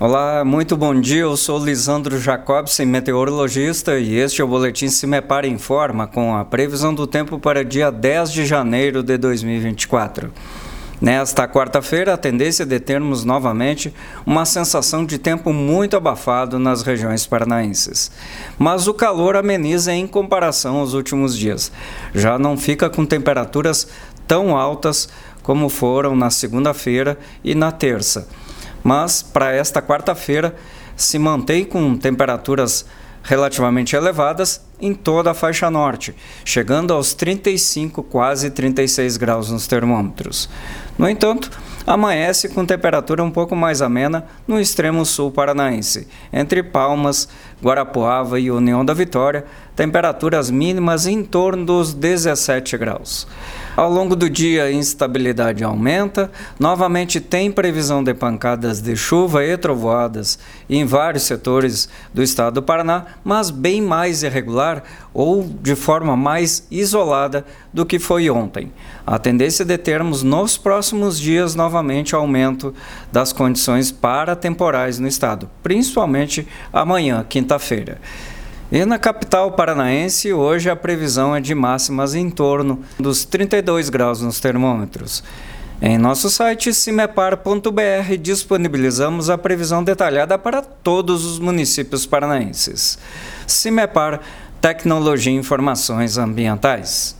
Olá, muito bom dia. Eu sou Lisandro Jacobsen, meteorologista, e este é o Boletim Se Me Para Informa com a previsão do tempo para dia 10 de janeiro de 2024. Nesta quarta-feira, a tendência é de termos novamente uma sensação de tempo muito abafado nas regiões paranaenses. Mas o calor ameniza em comparação aos últimos dias. Já não fica com temperaturas tão altas como foram na segunda-feira e na terça mas para esta quarta-feira se mantém com temperaturas relativamente elevadas em toda a faixa norte, chegando aos 35, quase 36 graus nos termômetros. No entanto, amanhece com temperatura um pouco mais amena no extremo sul paranaense, entre Palmas, Guarapuava e União da Vitória, temperaturas mínimas em torno dos 17 graus. Ao longo do dia, a instabilidade aumenta. Novamente, tem previsão de pancadas de chuva e trovoadas em vários setores do estado do Paraná, mas bem mais irregular ou de forma mais isolada do que foi ontem. A tendência de termos nos próximos dias novamente aumento das condições para temporais no estado, principalmente amanhã, quinta-feira. E na capital paranaense, hoje a previsão é de máximas em torno dos 32 graus nos termômetros. Em nosso site cimepar.br disponibilizamos a previsão detalhada para todos os municípios paranaenses. Cimepar Tecnologia e Informações Ambientais.